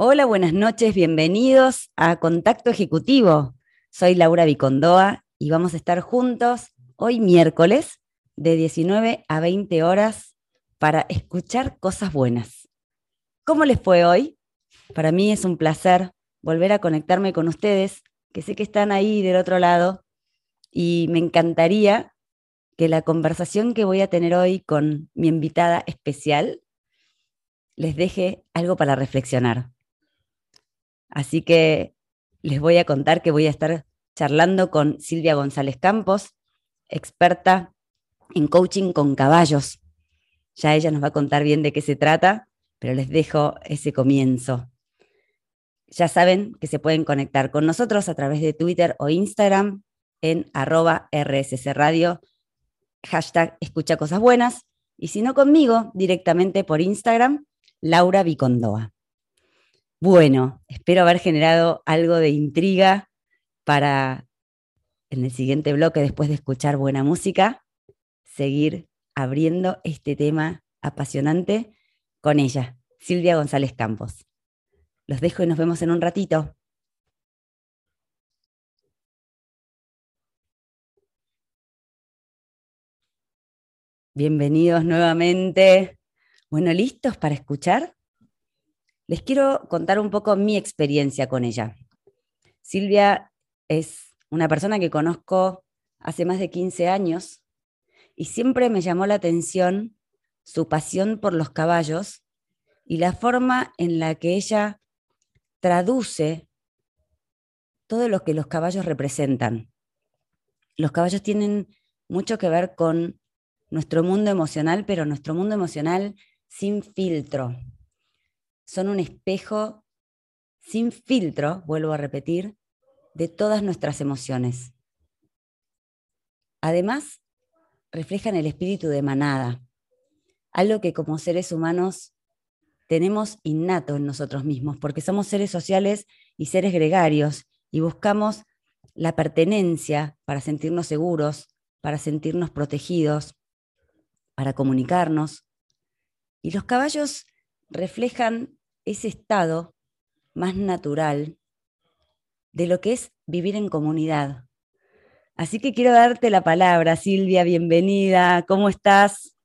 Hola, buenas noches, bienvenidos a Contacto Ejecutivo. Soy Laura Vicondoa y vamos a estar juntos hoy miércoles de 19 a 20 horas para escuchar cosas buenas. ¿Cómo les fue hoy? Para mí es un placer volver a conectarme con ustedes, que sé que están ahí del otro lado, y me encantaría que la conversación que voy a tener hoy con mi invitada especial les deje algo para reflexionar. Así que les voy a contar que voy a estar charlando con Silvia González Campos, experta en coaching con caballos. Ya ella nos va a contar bien de qué se trata, pero les dejo ese comienzo. Ya saben que se pueden conectar con nosotros a través de Twitter o Instagram en arroba RSC Radio, hashtag escucha cosas buenas, y si no conmigo, directamente por Instagram, Laura Vicondoa. Bueno, espero haber generado algo de intriga para en el siguiente bloque, después de escuchar buena música, seguir abriendo este tema apasionante con ella, Silvia González Campos. Los dejo y nos vemos en un ratito. Bienvenidos nuevamente. Bueno, ¿listos para escuchar? Les quiero contar un poco mi experiencia con ella. Silvia es una persona que conozco hace más de 15 años y siempre me llamó la atención su pasión por los caballos y la forma en la que ella traduce todo lo que los caballos representan. Los caballos tienen mucho que ver con nuestro mundo emocional, pero nuestro mundo emocional sin filtro, son un espejo sin filtro, vuelvo a repetir, de todas nuestras emociones. Además, reflejan el espíritu de manada, algo que como seres humanos tenemos innato en nosotros mismos, porque somos seres sociales y seres gregarios y buscamos la pertenencia para sentirnos seguros, para sentirnos protegidos, para comunicarnos. Y los caballos reflejan ese estado más natural de lo que es vivir en comunidad. Así que quiero darte la palabra, Silvia, bienvenida, ¿cómo estás?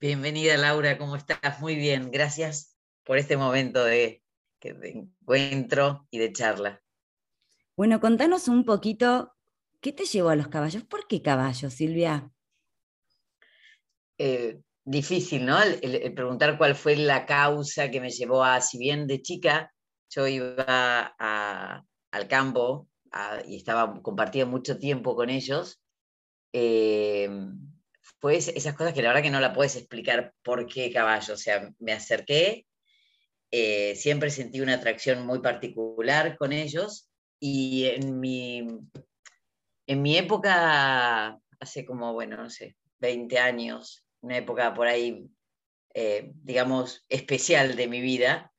Bienvenida, Laura, ¿cómo estás? Muy bien, gracias por este momento de, encuentro y de charla. Bueno, contanos un poquito, ¿qué te llevó a los caballos? ¿Por qué caballos, Silvia? Eh, difícil, ¿no? El, preguntar cuál fue la causa que me llevó a, si bien de chica yo iba al campo y estaba, compartía mucho tiempo con ellos, eh, esas cosas que la verdad que no la puedes explicar por qué caballo, o sea, me acerqué, eh, siempre sentí una atracción muy particular con ellos y en mi, en mi época, hace como, bueno, no sé, 20 años, una época por ahí, eh, digamos, especial de mi vida,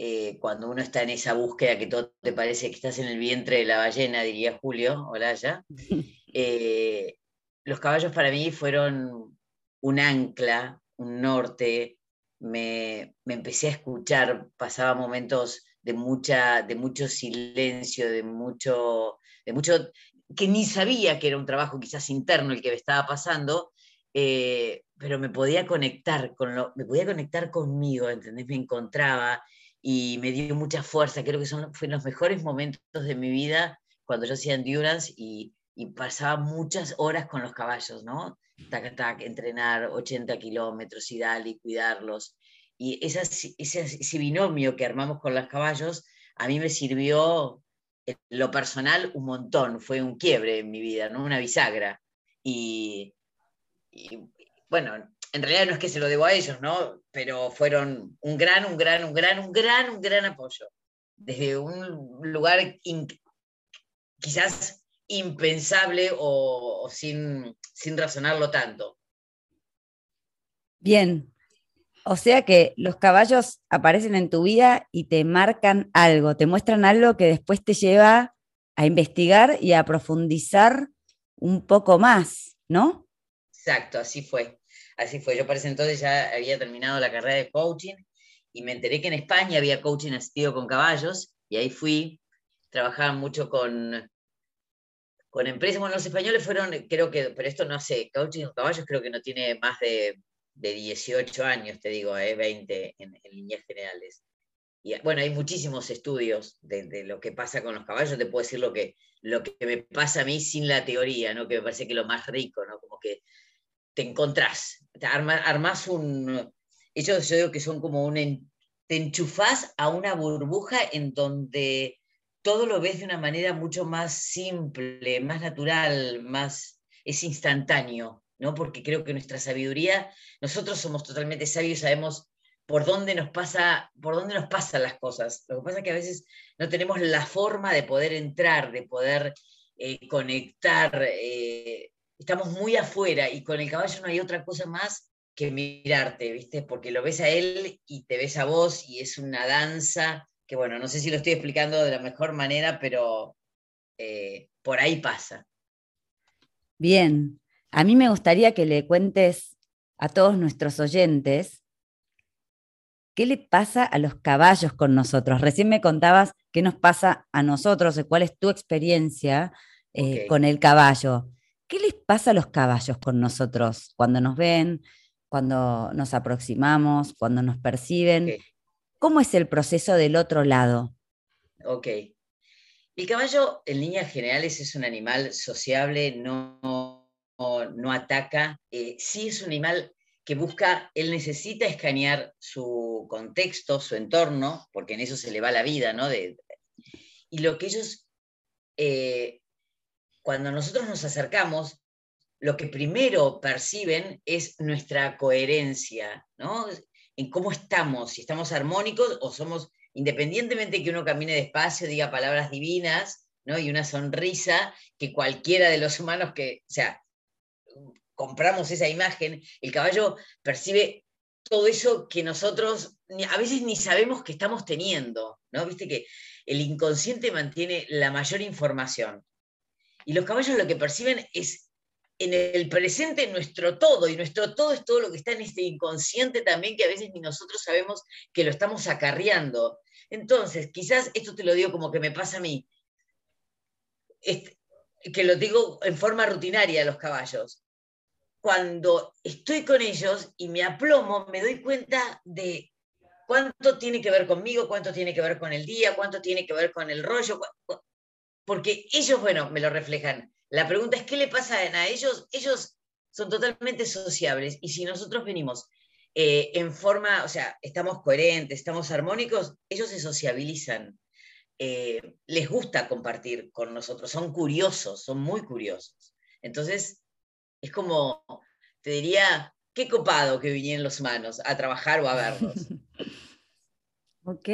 eh, cuando uno está en esa búsqueda que todo te parece que estás en el vientre de la ballena, diría Julio Olaya, eh, los caballos para mí fueron un ancla, un norte, me, me, empecé a escuchar, pasaba momentos de, mucha, de mucho silencio, de mucho, de mucho, que ni sabía que era un trabajo quizás interno el que me estaba pasando, eh, pero me podía conectar con lo, me podía conectar conmigo, ¿entendés? Me encontraba y me dio mucha fuerza. Creo que son, fueron los mejores momentos de mi vida cuando yo hacía endurance y, y pasaba muchas horas con los caballos, ¿no? Tac, tac, entrenar 80 kilómetros y darle y cuidarlos. Y ese, ese binomio que armamos con los caballos a mí me sirvió en lo personal un montón, fue un quiebre en mi vida, ¿no? Una bisagra. Y bueno, en realidad no es que se lo debo a ellos, ¿no? Pero fueron un gran, un gran, un gran, un gran, un gran apoyo. Desde un lugar quizás impensable o, sin, sin razonarlo tanto. Bien, o sea que los caballos aparecen en tu vida y te marcan algo, te muestran algo que después te lleva a investigar y a profundizar un poco más, ¿no? Exacto, así fue. Así fue. Yo para ese entonces ya había terminado la carrera de coaching y me enteré que en España había coaching asistido con caballos, y ahí fui, trabajaban mucho con, con empresas, bueno, los españoles fueron, creo que, pero esto no sé, coaching con caballos creo que no tiene más de, de 18 años, te digo, eh, 20 en, líneas generales. Y bueno, hay muchísimos estudios de, de, lo que pasa con los caballos, te puedo decir lo que, lo que me pasa a mí sin la teoría, ¿no? que me parece que lo más rico, ¿no? como que te encontrás, te armas un... Ellos yo digo que son como un... Te enchufás a una burbuja en donde todo lo ves de una manera mucho más simple, más natural, más... es instantáneo, ¿no? Porque creo que nuestra sabiduría, nosotros somos totalmente sabios, sabemos por dónde nos pasa, por dónde nos pasan las cosas. Lo que pasa es que a veces no tenemos la forma de poder entrar, de poder eh, conectar. Eh, estamos muy afuera y con el caballo no hay otra cosa más que mirarte, ¿viste? Porque lo ves a él y te ves a vos y es una danza que, bueno, no sé si lo estoy explicando de la mejor manera, pero eh, por ahí pasa. Bien, a mí me gustaría que le cuentes a todos nuestros oyentes ¿Qué le pasa a los caballos con nosotros? Recién me contabas qué nos pasa a nosotros, cuál es tu experiencia eh, okay. con el caballo. ¿Qué les pasa a los caballos con nosotros cuando nos ven, cuando nos aproximamos, cuando nos perciben? Okay. ¿Cómo es el proceso del otro lado? Ok. El caballo, en líneas generales, es un animal sociable, no, no, no ataca. Eh, sí es un animal que busca, él necesita escanear su contexto, su entorno, porque en eso se le va la vida, ¿no? De, y lo que ellos, eh, cuando nosotros nos acercamos, lo que primero perciben es nuestra coherencia, ¿no? En cómo estamos, si estamos armónicos o somos, independientemente que uno camine despacio, diga palabras divinas, ¿no? Y una sonrisa que cualquiera de los humanos que, o sea, compramos esa imagen, el caballo percibe todo eso que nosotros a veces ni sabemos que estamos teniendo, ¿no? Viste que el inconsciente mantiene la mayor información. Y los caballos lo que perciben es en el presente nuestro todo, y nuestro todo es todo lo que está en este inconsciente también, que a veces ni nosotros sabemos que lo estamos acarreando. Entonces, quizás esto te lo digo como que me pasa a mí, que lo digo en forma rutinaria a los caballos cuando estoy con ellos y me aplomo, me doy cuenta de cuánto tiene que ver conmigo, cuánto tiene que ver con el día, cuánto tiene que ver con el rollo, porque ellos, bueno, me lo reflejan. La pregunta es, ¿qué le pasa a ellos? Ellos son totalmente sociables y si nosotros venimos eh, en forma, o sea, estamos coherentes, estamos armónicos, ellos se sociabilizan. Eh, les gusta compartir con nosotros, son curiosos, son muy curiosos. Entonces, es como, te diría, qué copado que vinieran los humanos a trabajar o a verlos. ok,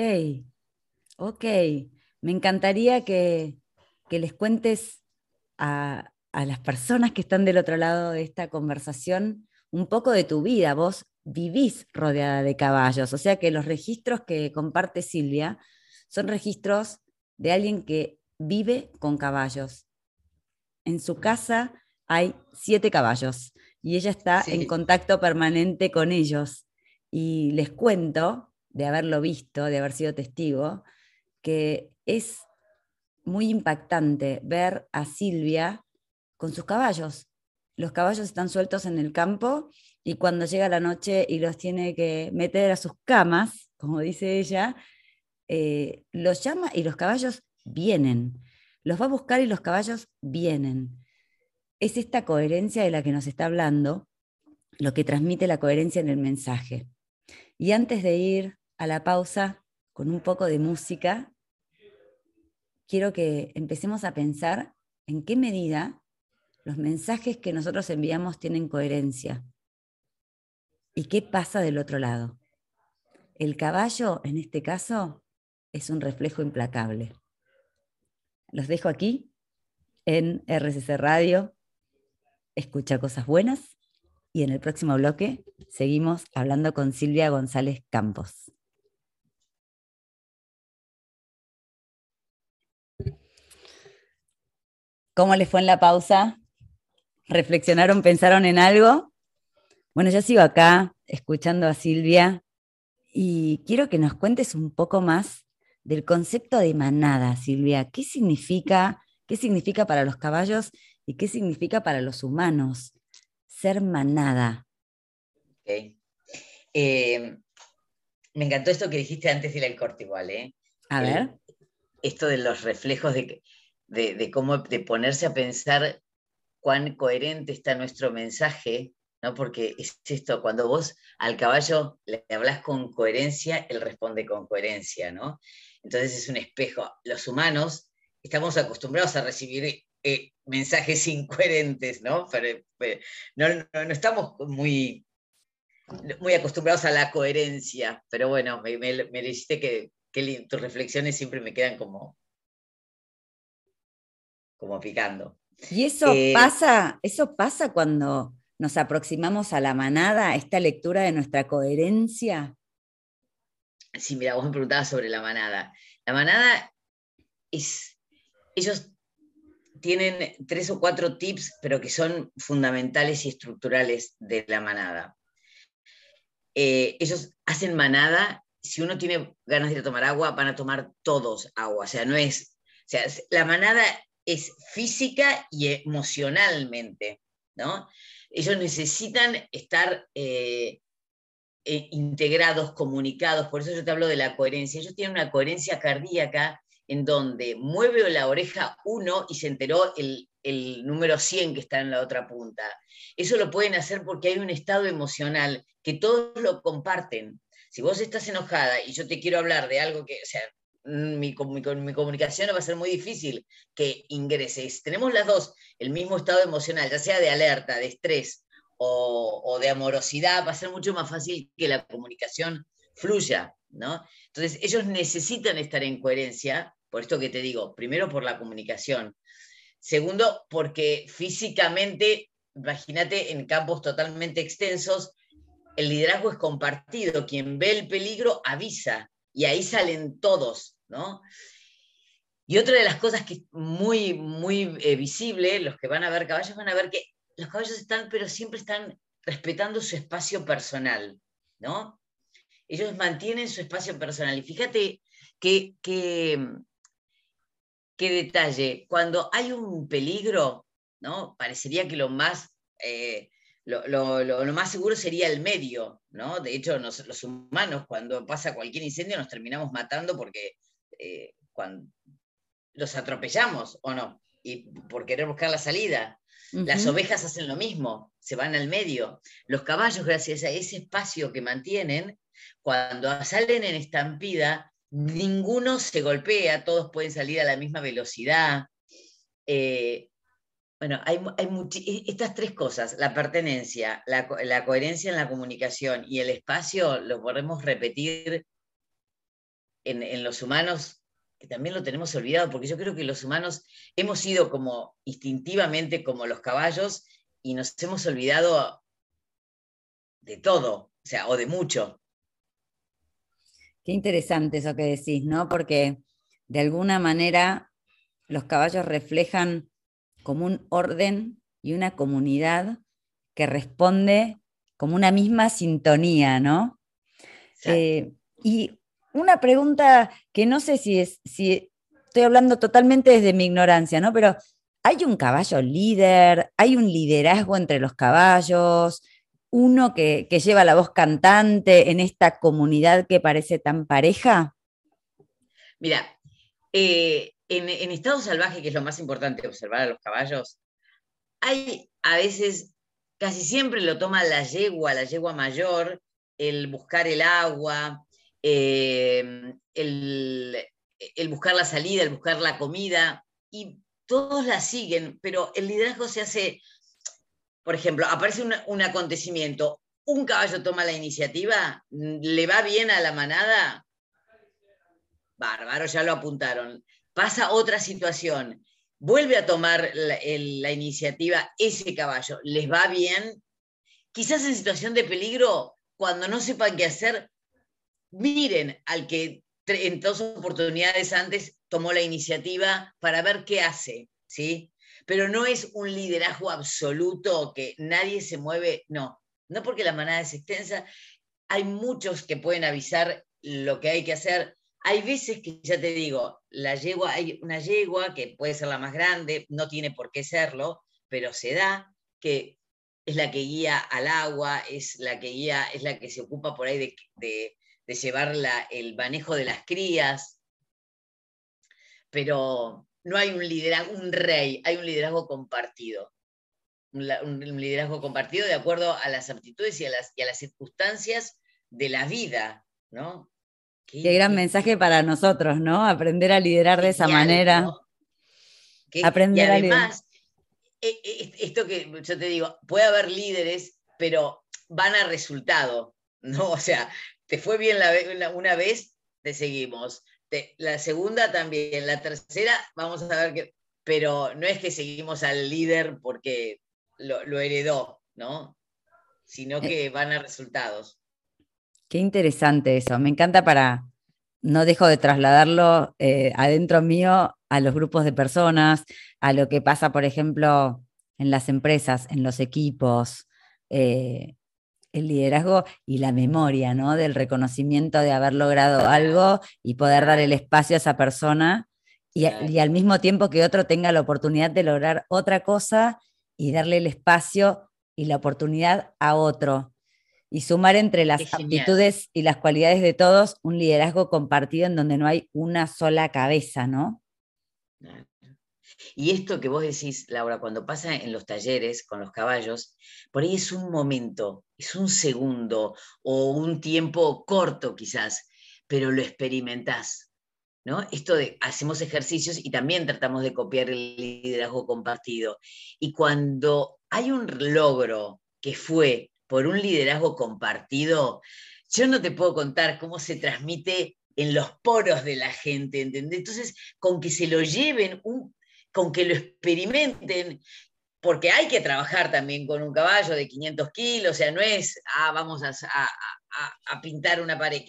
ok. Me encantaría que, que les cuentes a, a, las personas que están del otro lado de esta conversación un poco de tu vida. Vos vivís rodeada de caballos, o sea que los registros que comparte Silvia son registros de alguien que vive con caballos. En su casa hay siete caballos y ella está sí. en contacto permanente con ellos. Y les cuento, de haberlo visto, de haber sido testigo, que es muy impactante ver a Silvia con sus caballos. Los caballos están sueltos en el campo y cuando llega la noche y los tiene que meter a sus camas, como dice ella, eh, los llama y los caballos vienen. Los va a buscar y los caballos vienen es esta coherencia de la que nos está hablando, lo que transmite la coherencia en el mensaje. Y antes de ir a la pausa con un poco de música, quiero que empecemos a pensar en qué medida los mensajes que nosotros enviamos tienen coherencia y qué pasa del otro lado. El caballo, en este caso, es un reflejo implacable. Los dejo aquí en RCC Radio escucha cosas buenas y en el próximo bloque seguimos hablando con Silvia González Campos. ¿Cómo les fue en la pausa? ¿Reflexionaron, pensaron en algo? Bueno, yo sigo acá escuchando a Silvia Y quiero que nos cuentes un poco más del concepto de manada, Silvia. ¿Qué significa, qué significa para los caballos y qué significa para los humanos ser manada? Eh, me encantó esto que dijiste antes de ir al corte igual, ¿eh? A ver. esto de los reflejos de, de, cómo de ponerse a pensar cuán coherente está nuestro mensaje, ¿no? Porque es esto, cuando vos al caballo le hablas con coherencia, él responde con coherencia, ¿no? Entonces es un espejo. Los humanos estamos acostumbrados a recibir eh, mensajes incoherentes, ¿no? Pero, no, no, estamos muy, muy acostumbrados a la coherencia, pero bueno, me, me, dijiste que, que, tus reflexiones siempre me quedan como, como picando. Y eso eh, pasa, eso pasa cuando nos aproximamos a la manada, esta lectura de nuestra coherencia. Sí, mira, vos me preguntabas sobre la manada. La manada es, ellos tienen tres o cuatro tips, pero que son fundamentales y estructurales de la manada. Eh, ellos hacen manada, si uno tiene ganas de ir a tomar agua, van a tomar todos agua, o sea, no es, o sea, la manada es física y emocionalmente, ¿no? Ellos necesitan estar eh, eh, integrados, comunicados, por eso yo te hablo de la coherencia. Ellos tienen una coherencia cardíaca en donde mueve la oreja uno y se enteró el, número 100 que está en la otra punta. Eso lo pueden hacer porque hay un estado emocional que todos lo comparten. Si vos estás enojada y yo te quiero hablar de algo que, o sea, mm, mi, mi, comunicación va a ser muy difícil que ingreses. Tenemos las dos el mismo estado emocional, ya sea de alerta, de estrés o, o de amorosidad, va a ser mucho más fácil que la comunicación fluya, ¿no? Entonces, ellos necesitan estar en coherencia, por esto que te digo, primero por la comunicación, Segundo, porque físicamente, imagínate, en campos totalmente extensos, el liderazgo es compartido. Quien ve el peligro avisa y ahí salen todos, ¿no? Y otra de las cosas que es muy, muy eh, visible, los que van a ver caballos van a ver que los caballos están, pero siempre están respetando su espacio personal, ¿no? Ellos mantienen su espacio personal. Y fíjate que, que qué detalle, cuando hay un peligro, ¿no? Parecería que lo más, eh, lo, más seguro sería el medio, ¿no? De hecho, los humanos, cuando pasa cualquier incendio, nos terminamos matando porque eh, cuando los atropellamos, ¿o no? Y por querer buscar la salida. Las ovejas hacen lo mismo, se van al medio. Los caballos, gracias a ese espacio que mantienen, cuando salen en estampida, ninguno se golpea, todos pueden salir a la misma velocidad. Eh, bueno, hay, e, estas tres cosas, la pertenencia, la, coherencia en la comunicación y el espacio, lo podemos repetir en, los humanos, que también lo tenemos olvidado, porque yo creo que los humanos hemos sido como instintivamente como los caballos y nos hemos olvidado de todo, o sea, o de mucho. Qué interesante eso que decís, ¿no? Porque de alguna manera los caballos reflejan como un orden y una comunidad que responde como una misma sintonía, ¿no? Eh, y una pregunta que no sé si es, si estoy hablando totalmente desde mi ignorancia, ¿no? Pero ¿hay un caballo líder? ¿Hay un liderazgo entre los caballos? uno que, lleva la voz cantante en esta comunidad que parece tan pareja? Mira, eh, en, estado salvaje, que es lo más importante observar a los caballos, hay a veces, casi siempre lo toma la yegua, la yegua mayor, el buscar el agua, eh, el, el buscar la salida, el buscar la comida, y todos la siguen, pero el liderazgo se hace por ejemplo, aparece un, acontecimiento, un caballo toma la iniciativa, le va bien a la manada, bárbaro, ya lo apuntaron. Pasa otra situación, vuelve a tomar la, iniciativa ese caballo, les va bien. Quizás en situación de peligro, cuando no sepan qué hacer, miren al que en dos oportunidades antes tomó la iniciativa para ver qué hace, ¿sí? pero no es un liderazgo absoluto que nadie se mueve, no, no porque la manada es extensa. hay muchos que pueden avisar lo que hay que hacer. Hay veces que, ya te digo, la yegua, hay una yegua que puede ser la más grande, no tiene por qué serlo, pero se da que es la que guía al agua, es la que guía, es la que se ocupa por ahí de, llevar el manejo de las crías. Pero no hay un liderazgo, un rey, hay un liderazgo compartido. Un, liderazgo compartido de acuerdo a las aptitudes y a las, las circunstancias de la vida, ¿no? Qué, gran mensaje para nosotros, ¿no? Aprender a liderar de esa manera. Aprender y además, e, e, esto que yo te digo, puede haber líderes, pero van a resultado, ¿no? O sea, te fue bien la, una vez, te seguimos la segunda también, la tercera, vamos a ver qué, pero no es que seguimos al líder porque lo, heredó, ¿no? Sino eh. que van a resultados. Qué interesante eso, me encanta para, no dejo de trasladarlo eh, adentro mío a los grupos de personas, a lo que pasa, por ejemplo, en las empresas, en los equipos, eh, el liderazgo y la memoria, ¿no? Del reconocimiento de haber logrado algo y poder dar el espacio a esa persona y, al mismo tiempo que otro tenga la oportunidad de lograr otra cosa y darle el espacio y la oportunidad a otro. Y sumar entre las aptitudes y las cualidades de todos un liderazgo compartido en donde no hay una sola cabeza, ¿no? Y esto que vos decís, Laura, cuando pasa en los talleres con los caballos, por ahí es un momento, es un segundo o un tiempo corto quizás, pero lo experimentás. ¿no? Esto de hacemos ejercicios y también tratamos de copiar el liderazgo compartido. Y cuando hay un logro que fue por un liderazgo compartido, yo no te puedo contar cómo se transmite en los poros de la gente, ¿entendés? Entonces, con que se lo lleven un, con que lo experimenten, porque hay que trabajar también con un caballo de 500 kilos, o sea, no es, ah, vamos a, pintar una pared.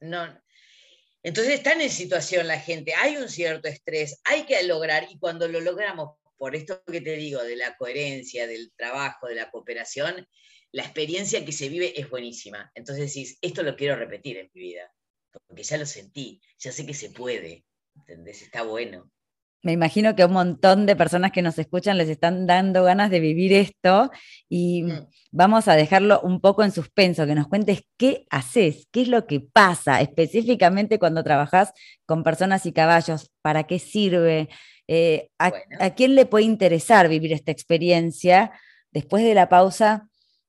No, Entonces están en situación la gente, hay un cierto estrés, hay que lograr, y cuando lo logramos, por esto que te digo, de la coherencia, del trabajo, de la cooperación, la experiencia que se vive es buenísima. Entonces decís, esto lo quiero repetir en mi vida, porque ya lo sentí, ya sé que se puede, ¿entendés? Está bueno. Me imagino que a un montón de personas que nos escuchan les están dando ganas de vivir esto y mm. vamos a dejarlo un poco en suspenso, que nos cuentes qué haces, qué es lo que pasa específicamente cuando trabajas con personas y caballos, para qué sirve, eh, a, quién le puede interesar vivir esta experiencia después de la pausa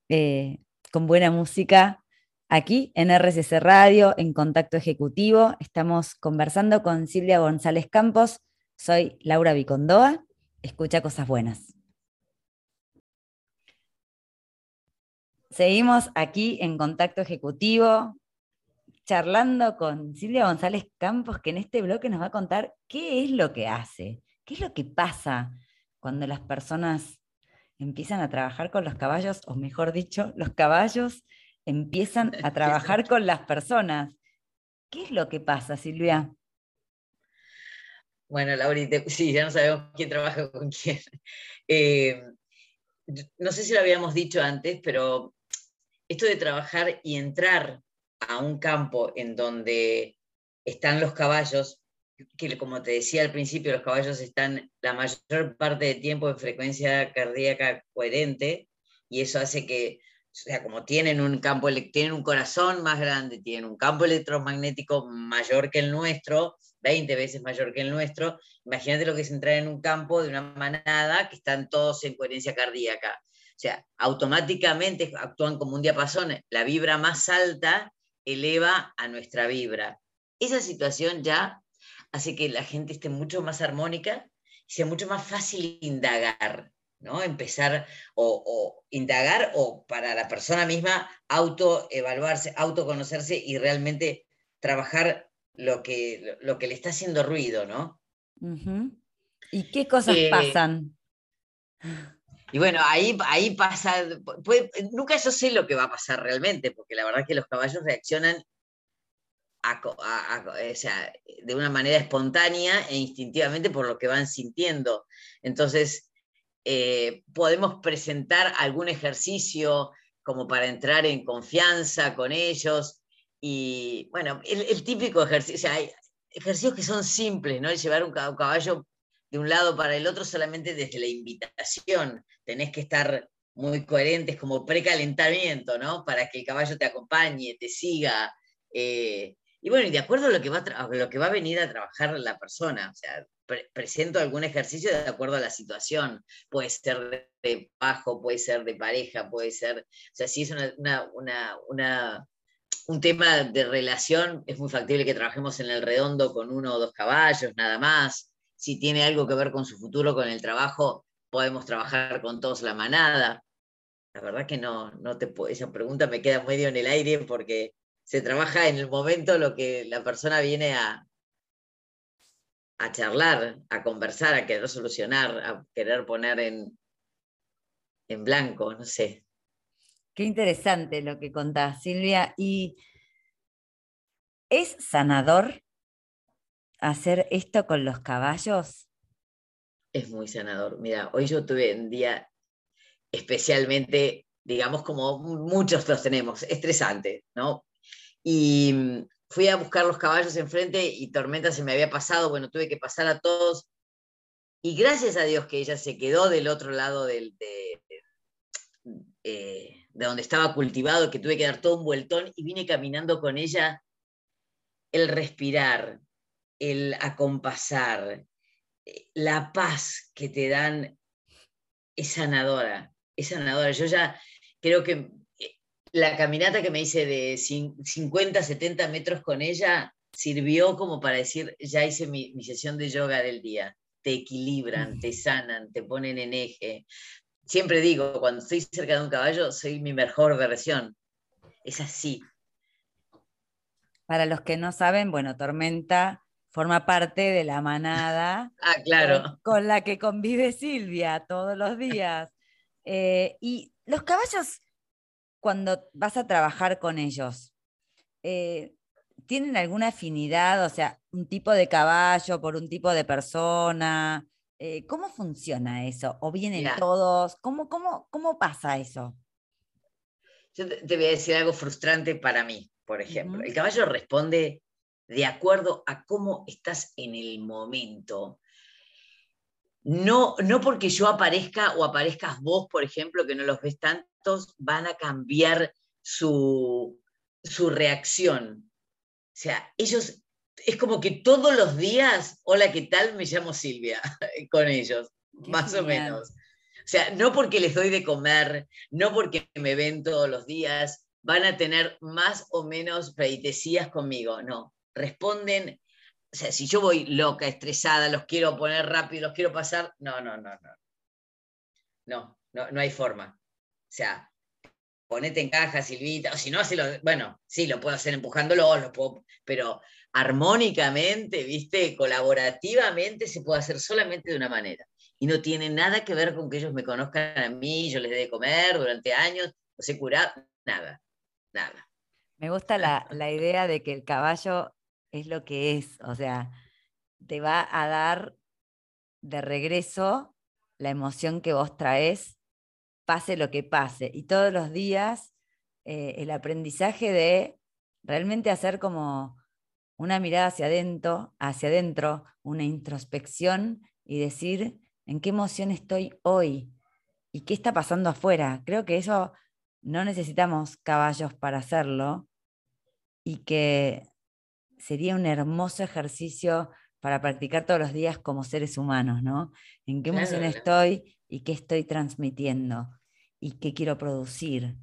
eh, con buena música. Aquí en RCC Radio, en Contacto Ejecutivo, estamos conversando con Silvia González Campos, soy Laura Vicondoa. Escucha cosas buenas. Seguimos aquí en contacto ejecutivo, charlando con Silvia González Campos, que en este bloque nos va a contar qué es lo que hace, qué es lo que pasa cuando las personas empiezan a trabajar con los caballos, o mejor dicho, los caballos empiezan a trabajar con las personas. ¿Qué es lo que pasa, Silvia? Bueno, Laurita, sí, ya no sabemos quién trabaja con quién. Eh, no sé si lo habíamos dicho antes, pero esto de trabajar y entrar a un campo en donde están los caballos, que como te decía al principio, los caballos están la mayor parte del tiempo en frecuencia cardíaca coherente, y eso hace que, o sea, como tienen un campo, tienen un corazón más grande, tienen un campo electromagnético mayor que el nuestro, 20 veces mayor que el nuestro, imagínate lo que es entrar en un campo de una manada que están todos en coherencia cardíaca. O sea, automáticamente actúan como un diapasón, la vibra más alta eleva a nuestra vibra. Esa situación ya hace que la gente esté mucho más armónica y sea mucho más fácil indagar, ¿no? Empezar o, o indagar o para la persona misma autoevaluarse, autoconocerse y realmente trabajar lo que, lo que le está haciendo ruido, ¿no? ¿Y qué cosas eh, pasan? Y bueno, ahí, ahí pasa, nunca yo sé lo que va a pasar realmente, porque la verdad es que los caballos reaccionan de una manera espontánea e instintivamente por lo que van sintiendo. Entonces, eh, podemos presentar algún ejercicio como para entrar en confianza con ellos. Y bueno, el, típico ejercicio, hay ejercicios que son simples, ¿no? Llevar un caballo de un lado para el otro solamente desde la invitación. Tenés que estar muy coherentes como precalentamiento, ¿no? Para que el caballo te acompañe, te siga. Eh, y bueno, y de acuerdo a lo que va a, lo que va a venir a trabajar la persona. O sea, presento algún ejercicio de acuerdo a la situación. Puede ser de bajo, puede ser de pareja, puede ser, o sea, si es una, un tema de relación, es muy factible que trabajemos en el redondo con uno o dos caballos, nada más. Si tiene algo que ver con su futuro, con el trabajo, podemos trabajar con todos la manada. La verdad que no, no te esa pregunta me queda medio en el aire porque se trabaja en el momento lo que la persona viene a, a charlar, a conversar, a querer solucionar, a querer poner en, en blanco, no sé. Qué interesante lo que contás, Silvia. ¿Y es sanador hacer esto con los caballos? Es muy sanador. Mira, hoy yo tuve un día especialmente, digamos, como muchos los tenemos, estresante, ¿no? Y fui a buscar los caballos enfrente y Tormenta se me había pasado, bueno, tuve que pasar a todos. Y gracias a Dios que ella se quedó del otro lado del, de, eh, de, donde estaba cultivado, que tuve que dar todo un vueltón y vine caminando con ella. El respirar, el acompasar, eh, la paz que te dan es sanadora, es sanadora. Yo ya creo que la caminata que me hice de 50, 70 metros con ella sirvió como para decir, ya hice mi, sesión de yoga del día. Te equilibran, te sanan, te ponen en eje. Siempre digo, cuando estoy cerca de un caballo, soy mi mejor versión. Es así. Para los que no saben, bueno, Tormenta forma parte de la manada ah, claro. con, la que convive Silvia todos los días. Eh, y los caballos cuando vas a trabajar con ellos, eh, ¿tienen alguna afinidad? O sea, un tipo de caballo por un tipo de persona. Eh, ¿Cómo funciona eso? ¿O vienen todos? ¿Cómo, cómo, ¿Cómo pasa eso? Yo te, voy a decir algo frustrante para mí, por ejemplo. El caballo responde de acuerdo a cómo estás en el momento. No, no porque yo aparezca o aparezcas vos, por ejemplo, que no los ves tanto, van a cambiar su, reacción. O sea, ellos, es como que todos los días, hola, ¿qué tal? Me llamo Silvia con ellos, más o menos. O sea, no porque les doy de comer, no porque me ven todos los días, van a tener más o menos pleitesías conmigo, no. Responden, o sea, si yo voy loca, estresada, los quiero poner rápido, los quiero pasar, no, no, no, no. No, no, no hay forma. O sea, ponete en caja, Silvita, o si no, bueno, sí, lo puedo hacer empujándolo, lo puedo, pero armónicamente, viste, colaborativamente se puede hacer solamente de una manera. Y no tiene nada que ver con que ellos me conozcan a mí, yo les dé de comer durante años, no sé curar, nada, nada. Me gusta la, la idea de que el caballo es lo que es, o sea, te va a dar de regreso la emoción que vos traes pase lo que pase. Y todos los días eh, el aprendizaje de realmente hacer como una mirada hacia adentro, hacia adentro, una introspección y decir en qué emoción estoy hoy y qué está pasando afuera. Creo que eso no necesitamos caballos para hacerlo y que sería un hermoso ejercicio para practicar todos los días como seres humanos, ¿no? ¿En qué emoción estoy y qué estoy transmitiendo? Y qué quiero producir.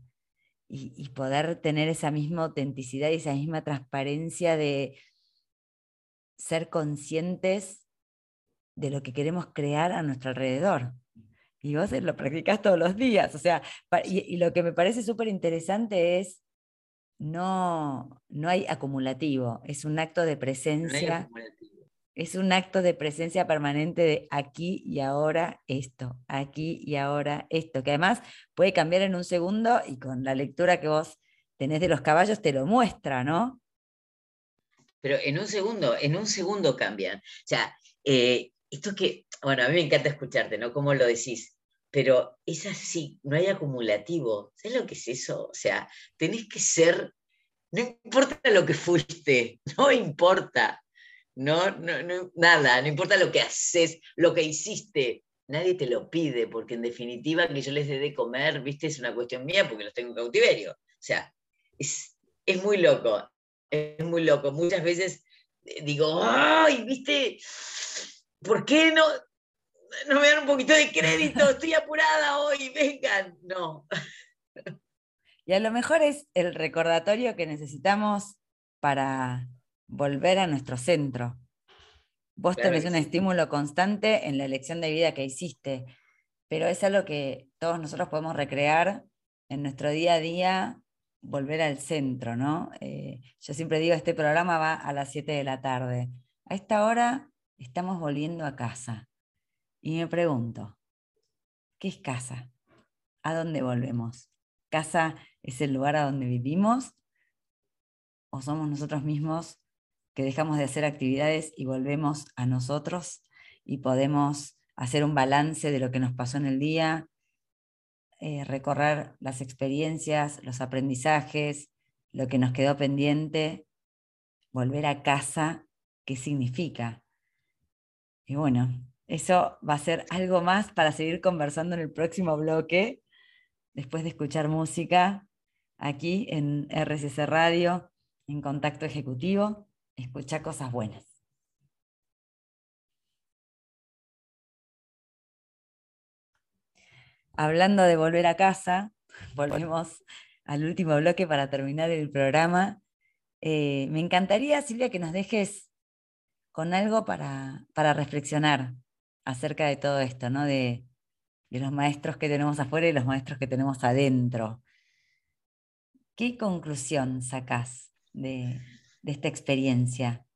Y, poder tener esa misma autenticidad y esa misma transparencia de ser conscientes de lo que queremos crear a nuestro alrededor. Y vos lo practicás todos los días. O sea, y, lo que me parece súper interesante es no, no hay acumulativo, es un acto de presencia es un acto de presencia permanente de aquí y ahora esto, aquí y ahora esto, que además puede cambiar en un segundo y con la lectura que vos tenés de los caballos te lo muestra, ¿no? Pero en un segundo, en un segundo cambian. O sea, eh, esto que, bueno, a mí me encanta escucharte, ¿no? Cómo lo decís, pero es así, no hay acumulativo. ¿Sabes lo que es eso? O sea, tenés que ser, no importa lo que fuiste, no importa, no, no, nada, no importa lo que haces, lo que hiciste, nadie te lo pide, porque en definitiva que yo les dé de comer, viste, es una cuestión mía porque los tengo en cautiverio. O sea, es, es muy loco, es muy loco. Muchas veces eh, digo, ay, viste, ¿por qué no, no me dan un poquito de crédito, estoy apurada hoy, vengan. No. Y a lo mejor es el recordatorio que necesitamos para volver a nuestro centro. Vos tenés un estímulo constante en la elección de vida que hiciste, pero es algo que todos nosotros podemos recrear en nuestro día a día, volver al centro, ¿no? Eh, yo siempre digo, este programa va a las 7 de la tarde. A esta hora estamos volviendo a casa. Y me pregunto, ¿qué es casa? ¿A dónde volvemos? ¿Casa es el lugar a donde vivimos? ¿O somos nosotros mismos que dejamos de hacer actividades y volvemos a nosotros y podemos hacer un balance de lo que nos pasó en el día, eh, recorrer las experiencias, los aprendizajes, lo que nos quedó pendiente, volver a casa, qué significa? Y bueno, eso va a ser algo más para seguir conversando en el próximo bloque, después de escuchar música aquí en RCC Radio, en Contacto Ejecutivo. Escucha cosas buenas. Hablando de volver a casa, volvemos al último bloque para terminar el programa. Eh, me encantaría, Silvia, que nos dejes con algo para, para reflexionar acerca de todo esto, ¿no? De, los maestros que tenemos afuera y los maestros que tenemos adentro. ¿Qué conclusión sacás de, esta experiencia?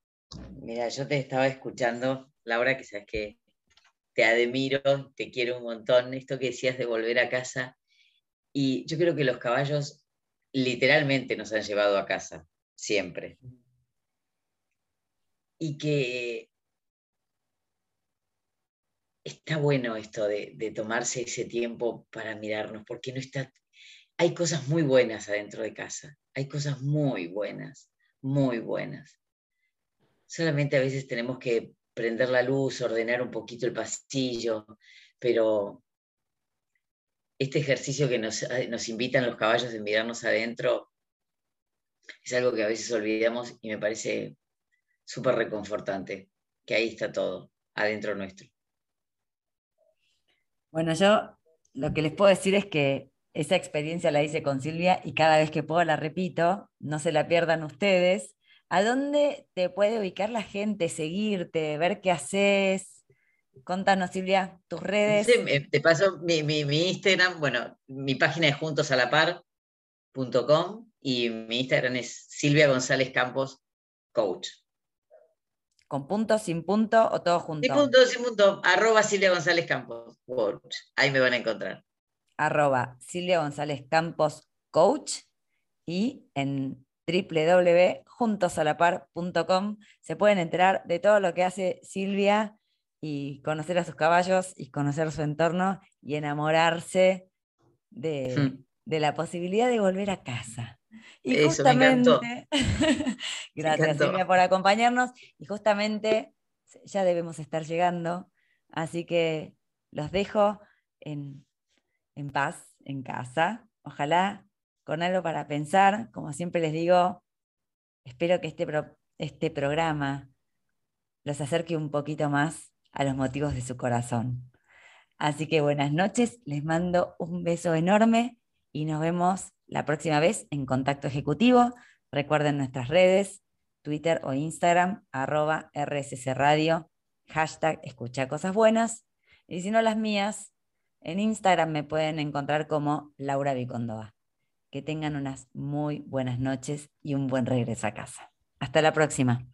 Mira, yo te estaba escuchando, Laura, que sabes que te admiro, te quiero un montón, esto que decías de volver a casa, y yo creo que los caballos literalmente nos han llevado a casa, siempre. Y que está bueno esto de, tomarse ese tiempo para mirarnos, porque no está, hay cosas muy buenas adentro de casa, hay cosas muy buenas, muy buenas. Solamente a veces tenemos que prender la luz, ordenar un poquito el pasillo, pero este ejercicio que nos, nos invitan los caballos de mirarnos adentro es algo que a veces olvidamos y me parece súper reconfortante, que ahí está todo, adentro nuestro. Bueno, yo lo que les puedo decir es que esa experiencia la hice con Silvia y cada vez que puedo la repito, no se la pierdan ustedes. ¿A dónde te puede ubicar la gente, seguirte, ver qué haces? Contanos, Silvia, tus redes. te paso mi, Instagram, bueno, mi página es juntosalapar.com y mi Instagram es Silvia González Campos Coach. ¿Con punto, sin punto o todo junto? Sin punto, sin punto. Arroba Silvia González Campos Coach. Ahí me van a encontrar. Arroba Silvia González Campos Coach y en www.juntosalapar.com se pueden enterar de todo lo que hace Silvia y conocer a sus caballos y conocer su entorno y enamorarse de, de la posibilidad de volver a casa. Y justamente, gracias Silvia por acompañarnos. Y justamente ya debemos estar llegando, así que los dejo en, paz, en casa. Ojalá con algo para pensar. Como siempre les digo, espero que este, este programa los acerque un poquito más a los motivos de su corazón. Así que buenas noches, les mando un beso enorme y nos vemos la próxima vez en Contacto Ejecutivo. Recuerden nuestras redes, Twitter o Instagram, arroba RSC Radio, hashtag escucha cosas buenas. Y si no las mías, en Instagram me pueden encontrar como Laura Vicondoa. Que tengan unas muy buenas noches y un buen regreso a casa. Hasta la próxima.